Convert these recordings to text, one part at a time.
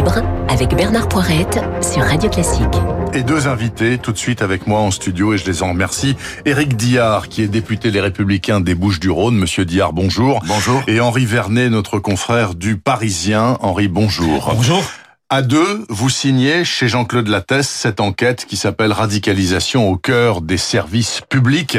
libre avec Bernard Poirette sur Radio Classique. Et deux invités tout de suite avec moi en studio et je les en remercie. Éric Diard, qui est député Les Républicains des Bouches-du-Rhône. Monsieur Diard, bonjour. Bonjour. Et Henri Vernet, notre confrère du Parisien. Henri, bonjour. Bonjour. À deux, vous signez chez Jean-Claude Lattès cette enquête qui s'appelle Radicalisation au cœur des services publics.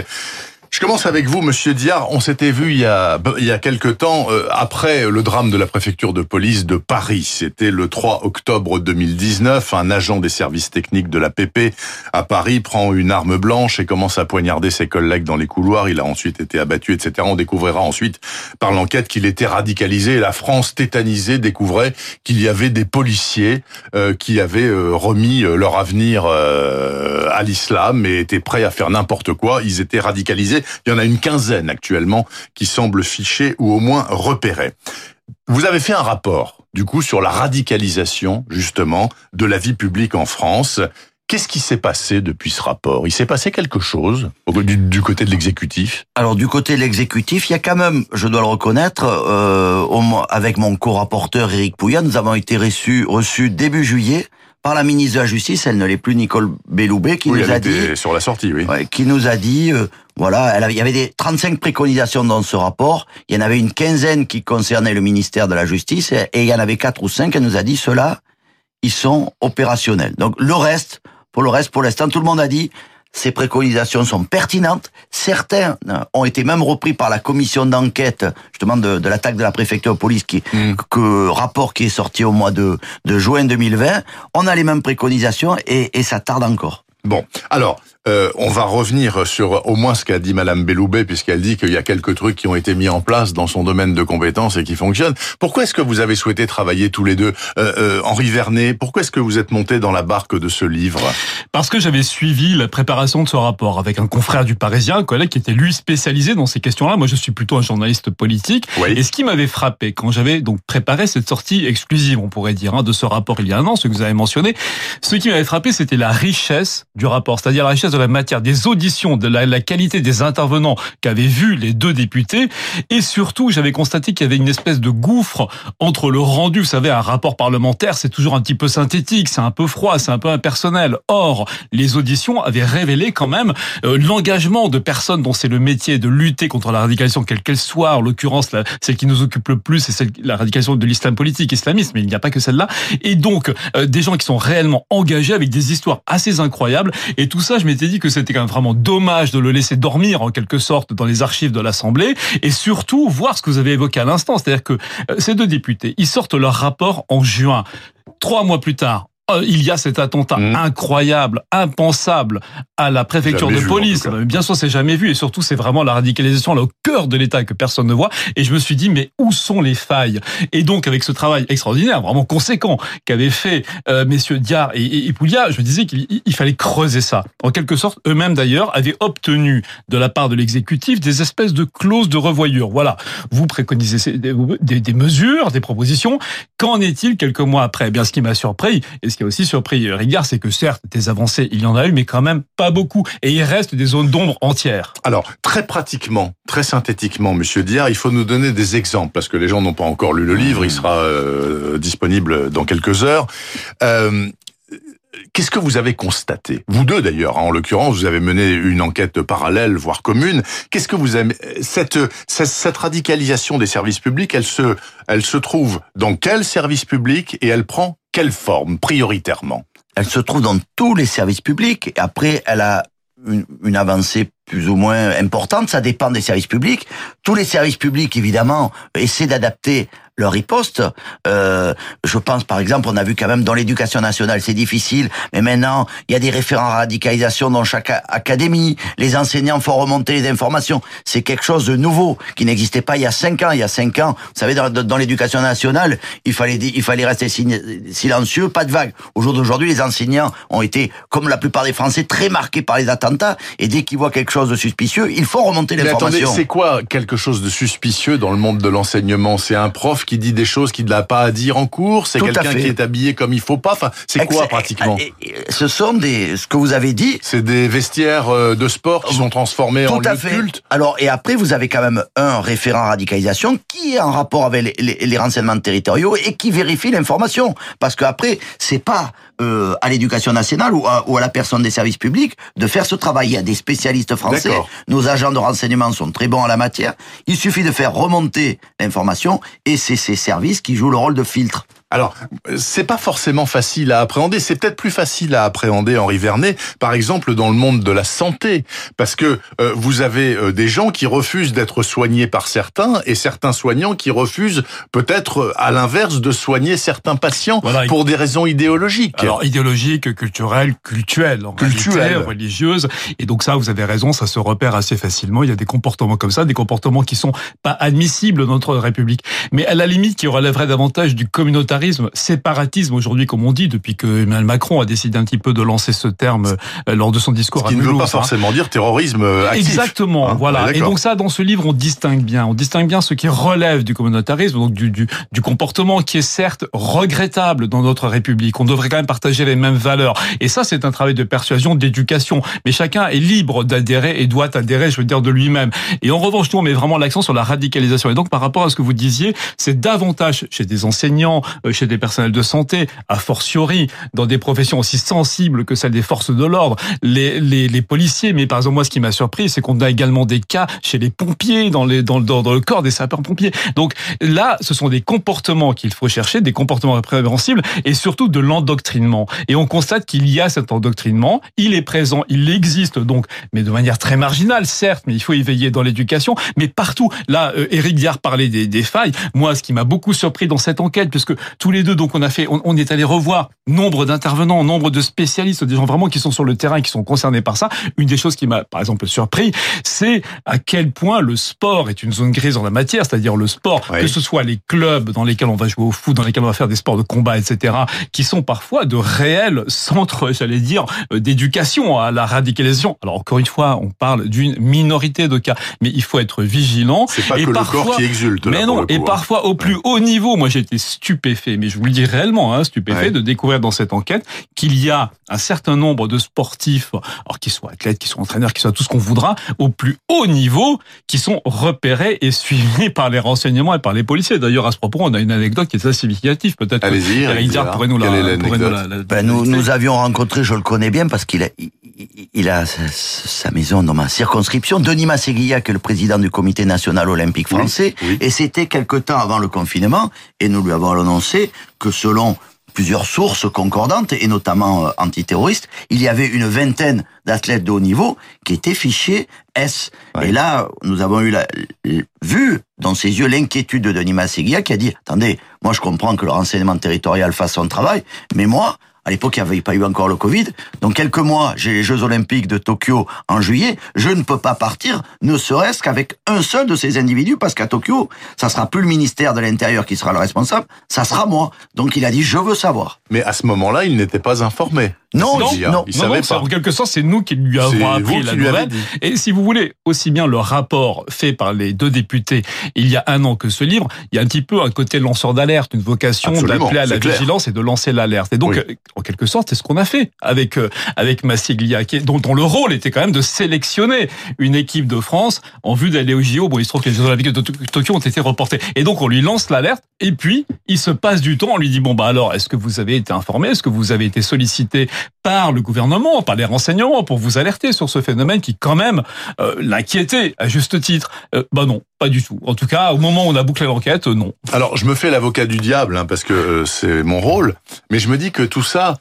Je commence avec vous, Monsieur Diard. On s'était vu il y a il y a quelque temps euh, après le drame de la préfecture de police de Paris. C'était le 3 octobre 2019. Un agent des services techniques de la PP à Paris prend une arme blanche et commence à poignarder ses collègues dans les couloirs. Il a ensuite été abattu, etc. On découvrira ensuite par l'enquête qu'il était radicalisé. La France tétanisée découvrait qu'il y avait des policiers euh, qui avaient euh, remis leur avenir à l'islam et étaient prêts à faire n'importe quoi. Ils étaient radicalisés. Il y en a une quinzaine actuellement qui semblent fichés ou au moins repérés. Vous avez fait un rapport, du coup, sur la radicalisation, justement, de la vie publique en France. Qu'est-ce qui s'est passé depuis ce rapport? Il s'est passé quelque chose du, côté de l'exécutif? Alors du côté de l'exécutif, il y a quand même, je dois le reconnaître, euh, avec mon co-rapporteur Éric Pouillat, nous avons été reçus début juillet par la ministre de la Justice, elle ne l'est plus, Nicole Belloubet, qui oui, nous elle a dit... sur la sortie, oui. Ouais, qui nous a dit, euh, voilà, elle avait, il y avait des 35 préconisations dans ce rapport, il y en avait une quinzaine qui concernaient le ministère de la Justice, et, et il y en avait quatre ou cinq, elle nous a dit, ceux-là, ils sont opérationnels. Donc le reste, pour le reste, pour l'instant, tout le monde a dit, ces préconisations sont pertinentes. Certains ont été même repris par la commission d'enquête, justement, de, de l'attaque de la préfecture de police, qui, Mm. que rapport qui est sorti au mois de, de juin 2020. On a les mêmes préconisations et, et ça tarde encore. Bon, alors, euh, on va revenir sur au moins ce qu'a dit Madame Belloubet, puisqu'elle dit qu'il y a quelques trucs qui ont été mis en place dans son domaine de compétences et qui fonctionnent. Pourquoi est-ce que vous avez souhaité travailler tous les deux euh, euh, Henri Vernet, pourquoi est-ce que vous êtes monté dans la barque de ce livre? Parce que j'avais suivi la préparation de ce rapport avec un confrère du Parisien, un collègue qui était lui spécialisé dans ces questions-là. Moi, je suis plutôt un journaliste politique. Oui. Et ce qui m'avait frappé quand j'avais donc préparé cette sortie exclusive, on pourrait dire, hein, de ce rapport il y a un an, ce que vous avez mentionné, ce qui m'avait frappé, c'était la richesse du rapport, c'est-à-dire la richesse de la matière, des auditions, de la, la qualité des intervenants qu'avaient vu les deux députés, et surtout, j'avais constaté qu'il y avait une espèce de gouffre entre le rendu, vous savez, un rapport parlementaire, c'est toujours un petit peu synthétique, c'est un peu froid, c'est un peu impersonnel. Or, les auditions avaient révélé quand même euh, l'engagement de personnes dont c'est le métier de lutter contre la radicalisation, quelle qu'elle soit, en l'occurrence, la- celle qui nous occupe le plus, c'est celle, la radicalisation de l'islam politique, islamiste, mais il n'y a pas que celle-là. Et donc, euh, des gens qui sont réellement engagés avec des histoires assez incroyables. Et tout ça, je m'étais dit que c'était quand même vraiment dommage de le laisser dormir, en quelque sorte, dans les archives de l'Assemblée. Et surtout, voir ce que vous avez évoqué à l'instant, c'est-à-dire que euh, ces deux députés, ils sortent leur rapport en juin. Trois mois plus tard, il y a cet attentat Mhm. incroyable, impensable à la préfecture Jamais de vu, police. Bien sûr, c'est jamais vu et surtout, c'est vraiment la radicalisation là au cœur de l'État que personne ne voit. Et je me suis dit, mais où sont les failles? Et donc, avec ce travail extraordinaire, vraiment conséquent, qu'avaient fait euh, messieurs Diard et, et, je me disais qu'il il fallait creuser ça. En quelque sorte, eux-mêmes d'ailleurs avaient obtenu de la part de l'exécutif des espèces de clauses de revoyure. Voilà, vous préconisez ces- des, des- des mesures, des propositions. Qu'en est-il quelques mois après? Eh Bien, ce qui m'a surpris, et ce qui a aussi surpris Rigard, c'est que certes, des avancées, il y en a eu, mais quand même pas beaucoup. Et il reste des zones d'ombre entières. Alors, très pratiquement, très synthétiquement, Monsieur Diard, il faut nous donner des exemples, parce que les gens n'ont pas encore lu le livre, il sera euh, disponible dans quelques heures. Euh, Qu'est-ce que vous avez constaté? Vous deux d'ailleurs, hein, en l'occurrence, vous avez mené une enquête parallèle, voire commune. Qu'est-ce que vous avez cette, cette cette radicalisation des services publics Elle se elle se trouve dans quel service public et elle prend quelle forme prioritairement? Elle se trouve dans tous les services publics. Et après, elle a une, avancée plus ou moins importante. Ça dépend des services publics. Tous les services publics, évidemment, essaient d'adapter leur riposte. Euh, je pense, par exemple, on a vu quand même dans l'éducation nationale, c'est difficile, mais maintenant, il y a des référents à radicalisation dans chaque académie. Les enseignants font remonter les informations. C'est quelque chose de nouveau qui n'existait pas il y a cinq ans. Il y a cinq ans, vous savez, dans, l'éducation nationale, il fallait, il fallait rester silencieux, pas de vague. Au jour d'aujourd'hui, les enseignants ont été, comme la plupart des Français, très marqués par les attentats. Et dès qu'ils voient quelque quelque chose de suspicieux, il faut remonter Mais attendez, l'information. c'est quoi quelque chose de suspicieux dans le monde de l'enseignement? C'est un prof qui dit des choses qu'il n'a pas à dire en cours? C'est quelqu'un qui est habillé comme il faut pas? Enfin, c'est quoi pratiquement? et- et- Ce sont des, ce que vous avez dit, C'est des vestiaires euh, de sport qui sont transformés en Tout de fait. culte? Alors, et après, vous avez quand même un référent radicalisation qui est en rapport avec les, les- les renseignements territoriaux et qui vérifie l'information. Parce qu'après, c'est pas euh, à l'éducation nationale ou à, ou à la personne des services publics de faire ce travail. Il y a des spécialistes français. Nos agents de renseignement sont très bons en la matière. Il suffit de faire remonter l'information et c'est ces services qui jouent le rôle de filtre. Alors, c'est pas forcément facile à appréhender. C'est peut-être plus facile à appréhender, Henri Vernet, par exemple dans le monde de la santé, parce que euh, vous avez euh, des gens qui refusent d'être soignés par certains et certains soignants qui refusent peut-être euh, à l'inverse de soigner certains patients Voilà. pour des raisons idéologiques. Alors idéologique, culturel, cultuel, en Cultuel. réalité, religieuse. Et donc ça, vous avez raison, ça se repère assez facilement. Il y a des comportements comme ça, des comportements qui sont pas admissibles dans notre République. Mais à la limite, qui relèverait davantage du communautarisme, séparatisme aujourd'hui, comme on dit, depuis que Emmanuel Macron a décidé un petit peu de lancer ce terme euh, lors de son discours Ce qui à ne veut pas hein. forcément dire terrorisme euh, actif. Exactement, Hein, voilà. Et donc ça, dans ce livre, on distingue bien. On distingue bien ce qui relève du communautarisme, donc du, du, du comportement qui est certes regrettable dans notre République. On devrait quand même partager les mêmes valeurs. Et ça, c'est un travail de persuasion, d'éducation. Mais chacun est libre d'adhérer et doit adhérer, je veux dire, de lui-même. Et en revanche, nous, on met vraiment l'accent sur la radicalisation. Et donc, par rapport à ce que vous disiez, c'est davantage chez des enseignants, euh, chez des personnels de santé, a fortiori, dans des professions aussi sensibles que celles des forces de l'ordre, les, les, les policiers. Mais par exemple, moi, ce qui m'a surpris, c'est qu'on a également des cas chez les pompiers, dans, les, dans, dans, dans le corps des sapeurs-pompiers. Donc là, ce sont des comportements qu'il faut chercher, des comportements répréhensibles, et surtout de l'endoctrinement. Et on constate qu'il y a cet endoctrinement, il est présent, il existe donc, mais de manière très marginale, certes, mais il faut y veiller dans l'éducation, mais partout. Là, euh, Éric Diard parlait des, des failles. Moi, ce qui m'a beaucoup surpris dans cette enquête, puisque tous les deux, donc, on a fait, on, on est allé revoir nombre d'intervenants, nombre de spécialistes, des gens vraiment qui sont sur le terrain, et qui sont concernés par ça. Une des choses qui m'a, par exemple, surpris, c'est à quel point le sport est une zone grise en la matière, c'est-à-dire le sport, Oui. que ce soit les clubs dans lesquels on va jouer au foot, dans lesquels on va faire des sports de combat, etc., qui sont parfois de réels centres, j'allais dire, euh, d'éducation à la radicalisation. Alors encore une fois, on parle d'une minorité de cas, mais il faut être vigilant. C'est pas Et que le corps qui exulte. là, Mais non, et hein. parfois au plus haut niveau, moi j'ai été stupéfait, mais je vous le dis réellement, hein, stupéfait Ouais. de découvrir dans cette enquête qu'il y a un certain nombre de sportifs, alors qu'ils soient athlètes, qu'ils soient entraîneurs, qu'ils soient tout ce qu'on voudra, au plus haut niveau, qui sont repérés et suivis par les renseignements et par les policiers. D'ailleurs, à ce propos, on a une anecdote qui est assez significative, peut-être. que Allez-y, Diard. pourrait nous la, Quelle est pourrait nous l'anecdote la- la- Ben, nous, avions rencontré, je le connais bien parce qu'il a, il, il- il a sa, sa maison dans ma circonscription, Denis Masséglia, qui est le président du Comité national olympique Oui, français. oui. Et c'était quelque temps avant le confinement, et nous lui avons annoncé que selon plusieurs sources concordantes, et notamment euh, antiterroristes, il y avait une vingtaine d'athlètes de haut niveau qui étaient fichés S. Ouais. Et là, nous avons eu la, vu dans ses yeux l'inquiétude de Denis Masséglia qui a dit, attendez, moi je comprends que le renseignement territorial fasse son travail, mais moi, à l'époque, il n'y avait pas eu encore le Covid. Donc, quelques mois, j'ai les Jeux Olympiques de Tokyo en juillet. Je ne peux pas partir, ne serait-ce qu'avec un seul de ces individus, parce qu'à Tokyo, ça sera plus le ministère de l'Intérieur qui sera le responsable, ça sera moi. Donc, il a dit, je veux savoir. Mais à ce moment-là, il n'était pas informé. Non, non, non. Il Non, savait non, c'est- pas. en quelque sorte, c'est nous qui lui avons appris la nouvelle. Et si vous voulez, aussi bien le rapport fait par les deux députés il y a un an que ce livre, il y a un petit peu un côté lanceur d'alerte, une vocation d'appeler à la clair. vigilance et de lancer l'alerte. Et donc, Oui. euh, en quelque sorte, c'est ce qu'on a fait avec euh, avec Massiglia, qui dont, dont le rôle était quand même de sélectionner une équipe de France en vue d'aller au JO. Bon, il se trouve que les Jeux Olympiques de To- Tokyo ont été reportés. Et donc, on lui lance l'alerte. Et puis, il se passe du temps. On lui dit bon bah alors, est-ce que vous avez été informé? Est-ce que vous avez été sollicité par le gouvernement, par les renseignements, pour vous alerter sur ce phénomène qui quand même euh, l'inquiétait à juste titre. Euh, bah non, pas du tout. En tout cas, au moment où on a bouclé l'enquête, euh, non. Alors, je me fais l'avocat du diable, hein, parce que euh, c'est mon rôle, mais je me dis que tout ça,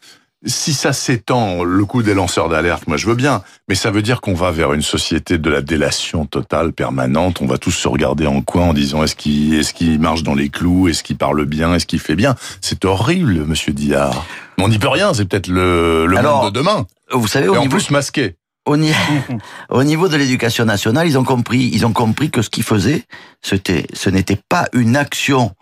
si ça s'étend, le coup des lanceurs d'alerte, moi je veux bien, mais ça veut dire qu'on va vers une société de la délation totale, permanente, on va tous se regarder en coin en disant est-ce qu'il est qu'il marche dans les clous, est-ce qu'il parle bien, est-ce qu'il fait bien? C'est horrible, monsieur Diard. Mais on n'y peut rien, c'est peut-être le, le Alors, monde de demain. Vous savez, Et au en niveau, plus masqué. au, ni- au niveau de l'éducation nationale, ils ont compris, ils ont compris que ce qu'ils faisaient, c'était, ce n'était pas une action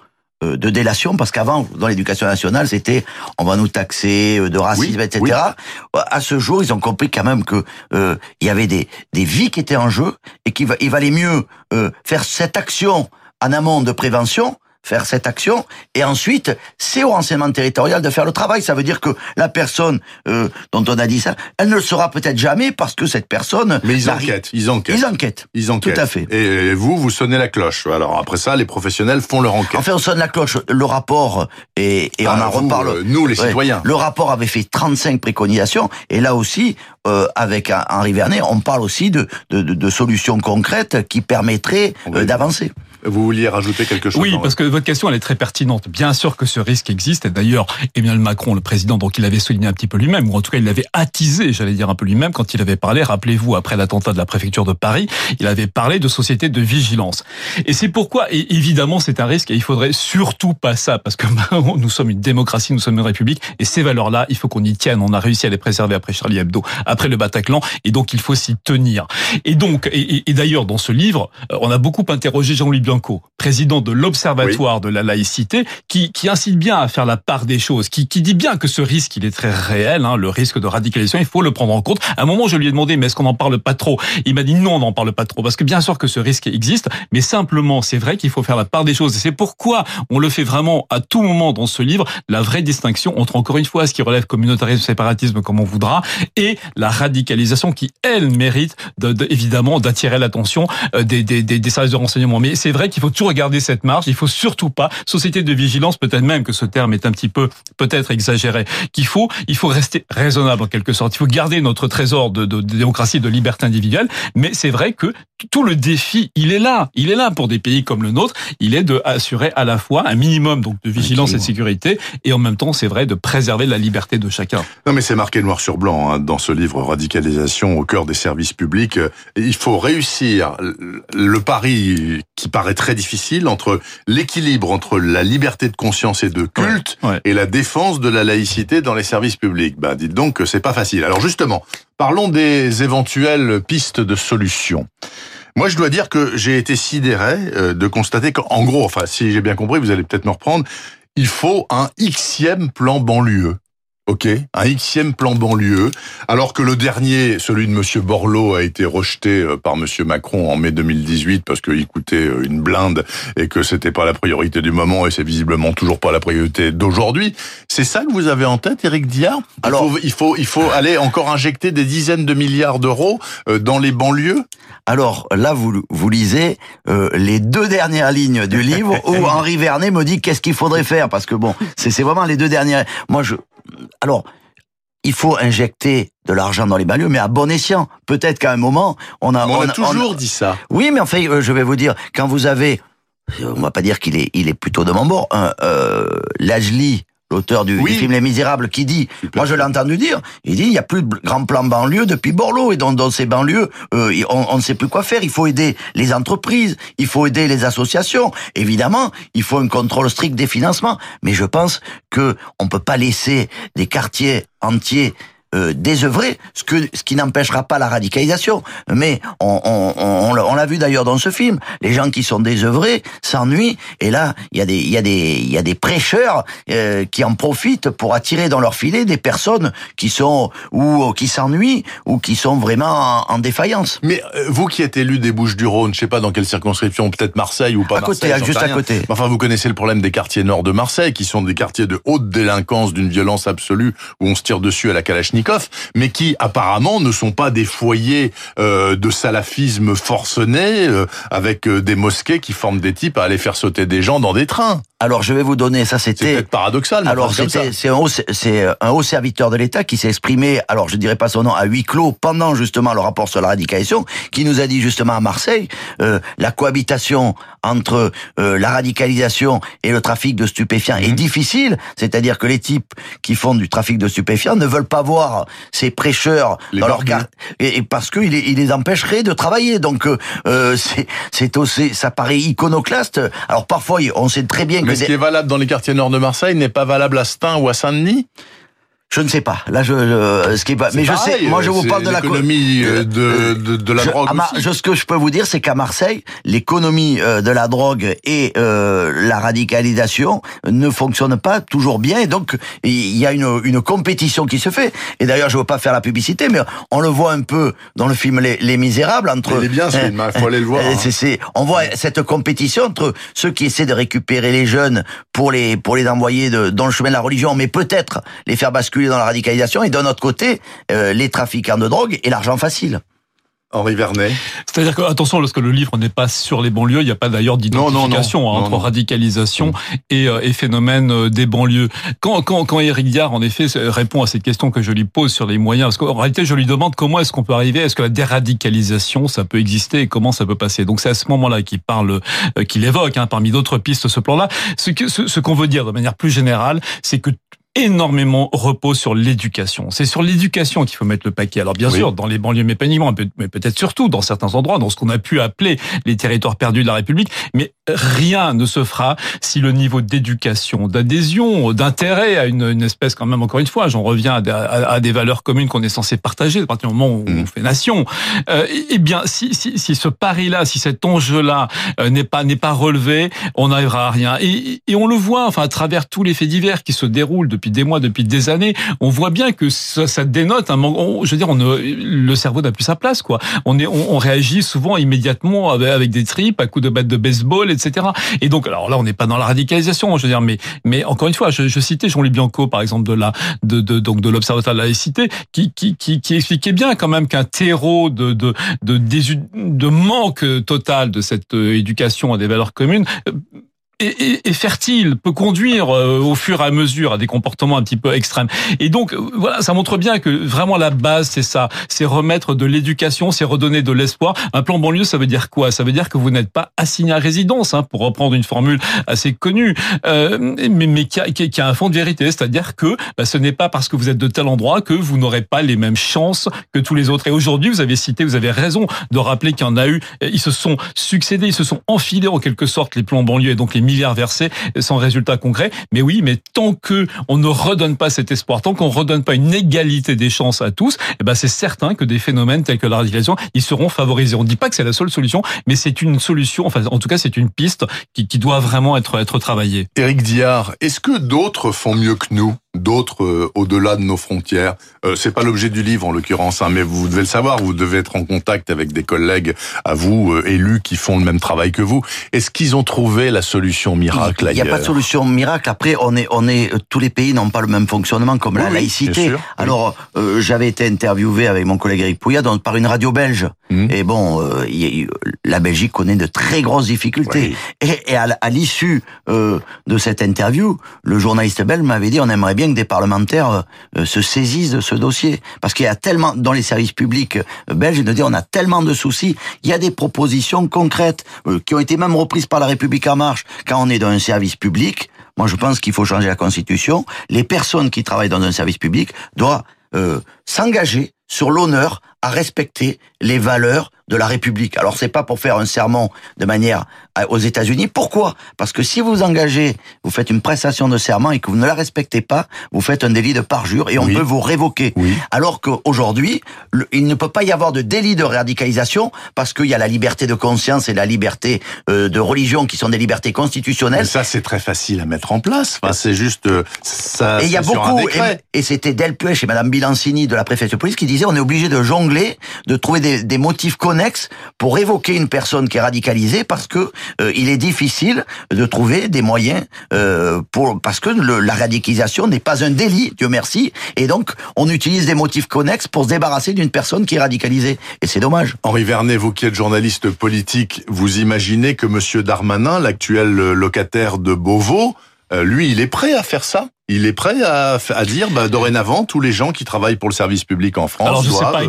de délation, parce qu'avant, dans l'éducation nationale, c'était on va nous taxer euh, de racisme, Oui, etc. oui. À ce jour, ils ont compris quand même que euh, il y avait des, des vies qui étaient en jeu et qu'il va- il valait mieux euh, faire cette action en amont de prévention faire cette action et ensuite c'est au renseignement territorial de faire le travail ça veut dire que la personne euh, dont on a dit ça elle ne le sera peut-être jamais parce que cette personne Mais ils enquêtent, ils enquêtent. ils enquêtent Ils enquêtent. Tout à fait. Et vous, vous sonnez la cloche. Alors après ça, les professionnels font leur enquête. Enfin, on sonne la cloche. Le rapport, et, et on Ah, en vous, reparle. euh, nous, les Ouais. citoyens. Le rapport avait fait 35 préconisations. Et là aussi, euh, avec Henri Vernet, on parle aussi de, de, de- de solutions concrètes qui permettraient euh, d'avancer. Vous vouliez rajouter quelque chose Oui, parce que votre question, elle est très pertinente. Bien sûr que ce risque existe. Et d'ailleurs, Emmanuel Macron, le président, donc il avait souligné un petit peu lui-même, ou en tout cas, il l'avait attisé, j'allais dire un peu lui-même, quand il avait parlé, rappelez-vous, après l'attentat de la préfecture de Paris, il avait parlé de société de vigilance. Et c'est pourquoi, et évidemment, c'est un risque et il faudrait surtout pas ça, parce que ben, nous sommes une démocratie, nous sommes une république, et ces valeurs-là, il faut qu'on y tienne. On a réussi à les préserver après Charlie Hebdo, après le Bataclan, et donc il faut s'y tenir. Et donc, et, et- et d'ailleurs, dans ce livre, euh, on a beaucoup interrogé Jean-Louis Bianco, président de l'Observatoire de la laïcité, qui, qui incite bien à faire la part des choses, qui, qui dit bien que ce risque, il est très réel, hein, le risque de radicalisation, il faut le prendre en compte. À un moment, je lui ai demandé, mais est-ce qu'on n'en parle pas trop? Il m'a dit non, on n'en parle pas trop, parce que bien sûr que ce risque existe, mais simplement, c'est vrai qu'il faut faire la part des choses. Et c'est pourquoi on le fait vraiment à tout moment dans ce livre, la vraie distinction entre, encore une fois, ce qui relève communautarisme, séparatisme, comme on voudra, et la radicalisation qui, elle, mérite de- de- évidemment d'attirer l'attention euh, des, des, des, des services de renseignement. Mais c'est vrai qu'il faut toujours regarder cette marge. Il faut surtout pas société de vigilance. Peut-être même que ce terme est un petit peu peut-être exagéré. Qu'il faut il faut rester raisonnable en quelque sorte. Il faut garder notre trésor de, de, de démocratie, de liberté individuelle. Mais c'est vrai que tout le défi, il est là. Il est là pour des pays comme le nôtre. Il est de assurer à la fois un minimum donc de vigilance et de sécurité, et en même temps, c'est vrai, de préserver la liberté de chacun. Non, mais c'est marqué noir sur blanc hein, dans ce livre Radicalisation au cœur des services publics. Il faut réussir le pari qui paraît très difficile entre l'équilibre entre la liberté de conscience et de culte Ouais, ouais. et la défense de la laïcité dans les services publics. Bah, dites donc que c'est pas facile. Alors justement, parlons des éventuelles pistes de solutions. Moi, je dois dire que j'ai été sidéré euh, de constater qu'en gros, enfin, si j'ai bien compris, vous allez peut-être me reprendre, il faut un xème plan banlieue. Ok, un xème plan banlieue, alors que le dernier, celui de Monsieur Borloo, a été rejeté euh, par Monsieur Macron en mai 2018 parce qu'il coûtait euh, une blinde et que c'était pas la priorité du moment et c'est visiblement toujours pas la priorité d'aujourd'hui. C'est ça que vous avez en tête, Éric Diard? Il Alors- faut, il faut, il faut aller encore injecter des dizaines de milliards d'euros euh, dans les banlieues? Alors là, vous, vous lisez euh, les deux dernières lignes du livre où Henri Vernet me dit qu'est-ce qu'il faudrait faire? Parce que bon, c'est c'est vraiment les deux dernières. Moi, je alors il faut injecter de l'argent dans les banlieues, mais à bon escient. Peut-être qu'à un moment, on a, on, a on toujours dit ça. Oui, mais enfin, euh, je vais vous dire, quand vous avez, on va pas dire qu'il est, il est plutôt de mon bord, un, euh, Lajli, l'auteur du, Oui. du film Les Misérables, qui dit, moi je l'ai entendu dire, il dit, il n'y a plus de grand plan banlieue depuis Borloo, et dans, dans ces banlieues, euh, on, on ne sait plus quoi faire, il faut aider les entreprises, il faut aider les associations, évidemment, il faut un contrôle strict des financements, mais je pense que on peut pas laisser des quartiers entiers euh, ce, que, ce qui n'empêchera pas la radicalisation. Mais on, on, on, on l'a- vu d'ailleurs dans ce film, les gens qui sont désœuvrés s'ennuient, et là, il y a des, il y a des, il y a des prêcheurs euh, qui en profitent pour attirer dans leur filet des personnes qui sont ou qui s'ennuient ou qui sont vraiment en, en défaillance. Mais euh, vous qui êtes élu des Bouches-du-Rhône, je sais pas dans quelle circonscription, peut-être Marseille ou pas À côté, Marseille, j'en juste à côté. Enfin, vous connaissez le problème des quartiers nord de Marseille, qui sont des quartiers de haute délinquance, d'une violence absolue, où on se tire dessus à la Kalachnikov, mais qui apparemment ne sont pas des foyers euh, de salafisme forcené, euh, avec euh, des mosquées qui forment des types à aller faire sauter des gens dans des trains. Alors je vais vous donner, ça C'est c'était peut-être paradoxal, mais Alors c'était c'est un haut c'est un haut serviteur de l'État qui s'est exprimé alors je dirais pas son nom à huis clos pendant justement le rapport sur la radicalisation qui nous a dit justement à Marseille euh, la cohabitation entre euh, la radicalisation et le trafic de stupéfiants est Mhm. difficile. C'est-à-dire que les types qui font du trafic de stupéfiants ne veulent pas voir ces prêcheurs Les dans leur car et, et parce que il, les- il les empêcherait de travailler. Donc euh, euh, c'est c'est aussi ça paraît iconoclaste. Alors parfois on sait très bien Mais ce qui est valable dans les quartiers nord de Marseille n'est pas valable à Stein ou à Saint-Denis Je ne sais pas. Là, je, je ce qui est pas. Mais je sais. Moi, je vous parle de l'économie de, de, de, la drogue. aussi. ce que je peux vous dire, c'est qu'à Marseille, l'économie de la drogue et euh, la radicalisation ne fonctionnent pas toujours bien. Et donc, il y a une, une compétition qui se fait. Et d'ailleurs, je veux pas faire la publicité, mais on le voit un peu dans le film Les, Les Misérables entre. Il est bien, ce film. Il faut aller le voir. Hein. C'est, on voit cette compétition entre ceux qui essaient de récupérer les jeunes pour les pour les envoyer de, dans le chemin de la religion, mais peut-être les faire basculer dans la radicalisation, et d'un autre côté, euh, les trafiquants de drogue et l'argent facile. Henri Vernet. C'est-à-dire que, attention, lorsque le livre n'est pas sur les banlieues, il n'y a pas d'ailleurs d'identification hein, entre radicalisation et, euh, et, phénomène euh, des banlieues. Quand, quand, quand Eric Diard, en effet, répond à cette question que je lui pose sur les moyens, parce qu'en réalité, je lui demande comment est-ce qu'on peut arriver, est-ce que la déradicalisation, ça peut exister et comment ça peut passer. Donc c'est à ce moment-là qu'il parle, qu'il évoque, hein, parmi d'autres pistes, ce plan-là. Ce qu'on ce, ce qu'on veut dire de manière plus générale, c'est que énormément repose sur l'éducation. C'est sur l'éducation qu'il faut mettre le paquet. Alors bien sûr, dans les banlieues mais mais peut-être surtout dans certains endroits, dans ce qu'on a pu appeler les territoires perdus de la République, mais rien ne se fera si le niveau d'éducation, d'adhésion, d'intérêt à une, une, espèce quand même, encore une fois, j'en reviens à, des valeurs communes qu'on est censé partager à partir du moment où on mmh. fait nation. Euh, eh bien, si, si, si ce pari-là, si cet enjeu-là euh, n'est pas n'est pas relevé, on n'arrivera à rien. Et, et on le voit, enfin, à travers tous les faits divers qui se déroulent depuis des mois, depuis des années, on voit bien que ça, dénote un manque. Je veux dire, on le cerveau n'a plus sa place, quoi. On est, on, réagit souvent immédiatement avec, des tripes, à coups de batte de baseball, etc. Et donc, alors là, on n'est pas dans la radicalisation, je veux dire, mais, mais encore une fois, je, citais Jean-Louis Bianco, par exemple, de la, de, de donc de l'Observatoire de la laïcité, qui, qui, qui, qui expliquait bien quand même qu'un terreau de, de, de, de, manque total de cette euh, éducation à des valeurs communes euh, est, fertile, peut conduire euh, au fur et à mesure à des comportements un petit peu extrêmes. Et donc euh, voilà, ça montre bien que vraiment la base c'est ça, c'est remettre de l'éducation, c'est redonner de l'espoir. Un plan banlieue, ça veut dire quoi? Ça veut dire que vous n'êtes pas assigné à résidence, hein, pour reprendre une formule assez connue, euh, mais, mais qui, a, qui, a, un fond de vérité, c'est-à-dire que bah, ce n'est pas parce que vous êtes de tel endroit que vous n'aurez pas les mêmes chances que tous les autres. Et aujourd'hui, vous avez cité, vous avez raison de rappeler qu'il y en a eu, ils se sont succédés, ils se sont enfilés en quelque sorte les plans banlieue et donc milliards versés sans résultat concret. Mais oui, mais tant que on ne redonne pas cet espoir, tant qu'on redonne pas une égalité des chances à tous, eh ben c'est certain que des phénomènes tels que la radicalisation, ils seront favorisés. On ne dit pas que c'est la seule solution, mais c'est une solution. Enfin, en tout cas, c'est une piste qui, qui doit vraiment être être travaillée. Éric Diard, est-ce que d'autres font mieux que nous? D'autres euh, au-delà de nos frontières. Euh, c'est pas l'objet du livre en l'occurrence, hein, mais vous devez le savoir. Vous devez être en contact avec des collègues à vous euh, élus qui font le même travail que vous. Est-ce qu'ils ont trouvé la solution miracle Il n'y a pas de solution miracle. Après, on est, on est, tous les pays n'ont pas le même fonctionnement comme la laïcité. Alors, euh, j'avais été interviewé avec mon collègue Eric Pouillat par une radio belge. Mmh. Et bon, la Belgique connaît de très grosses difficultés. Et, et, à, à l'issue de cette interview, le journaliste belge m'avait dit on aimerait bien que des parlementaires euh, se saisissent de ce dossier. Parce qu'il y a tellement, dans les services publics euh, belges, de dire on a tellement de soucis. Il y a des propositions concrètes euh, qui ont été même reprises par la République en marche quand on est dans un service public. Moi, je pense qu'il faut changer la Constitution. Les personnes qui travaillent dans un service public doivent s'engager sur l'honneur à respecter les valeurs de la République. Alors c'est pas pour faire un serment de manière aux États-Unis. Pourquoi? Parce que si vous engagez, vous faites une prestation de serment et que vous ne la respectez pas, vous faites un délit de parjure et on peut vous révoquer. Alors qu'aujourd'hui, il ne peut pas y avoir de délit de radicalisation parce qu'il y a la liberté de conscience et la liberté euh, de religion qui sont des libertés constitutionnelles. ça, c'est très facile à mettre en place. Enfin, c'est juste euh, ça. Et il y a beaucoup. Et, c'était Delpuech et Madame Bilancini de la préfecture de police qui disaient on est obligé de jongler, de trouver des, des motifs pour évoquer une personne qui est radicalisée parce que euh, il est difficile de trouver des moyens euh, parce que la radicalisation n'est pas un délit, Dieu merci, et donc on utilise des motifs connexes pour se débarrasser d'une personne qui est radicalisée, et c'est dommage. Henri Vernet, vous qui êtes journaliste politique, vous imaginez que Monsieur Darmanin, l'actuel locataire de Beauvau, euh, lui, il est prêt à faire ça? Il est prêt à, à dire bah, dorénavant tous les gens qui travaillent pour le service public en France. Alors je sais pas,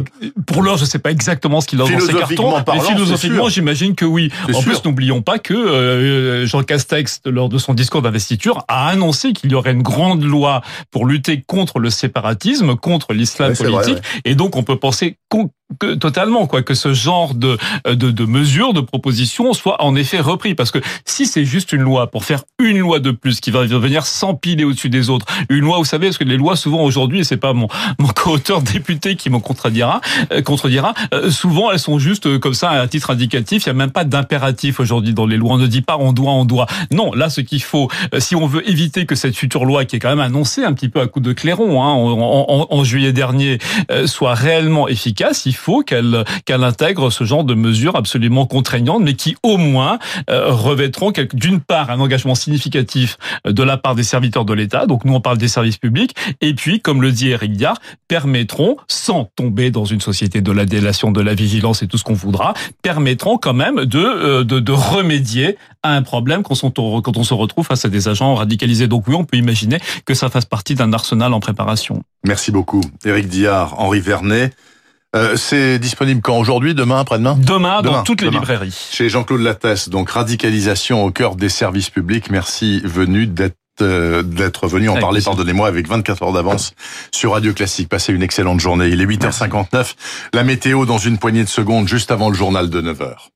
pour l'heure je sais pas exactement ce qu'il a dans ses cartons. mais philosophiquement j'imagine que oui. En plus n'oublions pas que euh, Jean Castex lors de son discours d'investiture a annoncé qu'il y aurait une grande loi pour lutter contre le séparatisme, contre l'islam politique, et donc on peut penser que, totalement quoi que ce genre de, de de mesures, de propositions soit en effet repris parce que si c'est juste une loi pour faire une loi de plus qui va venir s'empiler au-dessus des Une loi, vous savez, parce que les lois souvent aujourd'hui, et c'est pas mon mon co-auteur député qui me contredira, euh, contredira, euh, souvent elles sont juste euh, comme ça à titre indicatif. Il y a même pas d'impératif aujourd'hui dans les lois. On ne dit pas on doit, on doit. Non, là ce qu'il faut, si on veut éviter que cette future loi qui est quand même annoncée un petit peu à coup de clairon hein, en, en, juillet dernier soit réellement efficace, il faut qu'elle qu'elle intègre ce genre de mesures absolument contraignantes, mais qui au moins revêtront d'une part un engagement significatif de la part des serviteurs de l'État. Nous on parle des services publics, et puis comme le dit Eric Diard, permettront, sans tomber dans une société de la délation, de la vigilance et tout ce qu'on voudra, permettront quand même de, euh, de, de remédier à un problème quand on, quand on se retrouve face à des agents radicalisés. Donc oui, on peut imaginer que ça fasse partie d'un arsenal en préparation. Merci beaucoup. Éric Diard, Henri Vernet. Euh, c'est disponible quand? Aujourd'hui, demain, après-demain? Demain, dans toutes les librairies. Chez Jean-Claude Lattès, donc radicalisation au cœur des services publics. Merci venu d'être euh, d'être venu en parler, pardonnez-moi, avec 24 heures d'avance sur Radio Classique. Passez une excellente journée. Il est 8h59. La météo dans une poignée de secondes, juste avant le journal de 9h.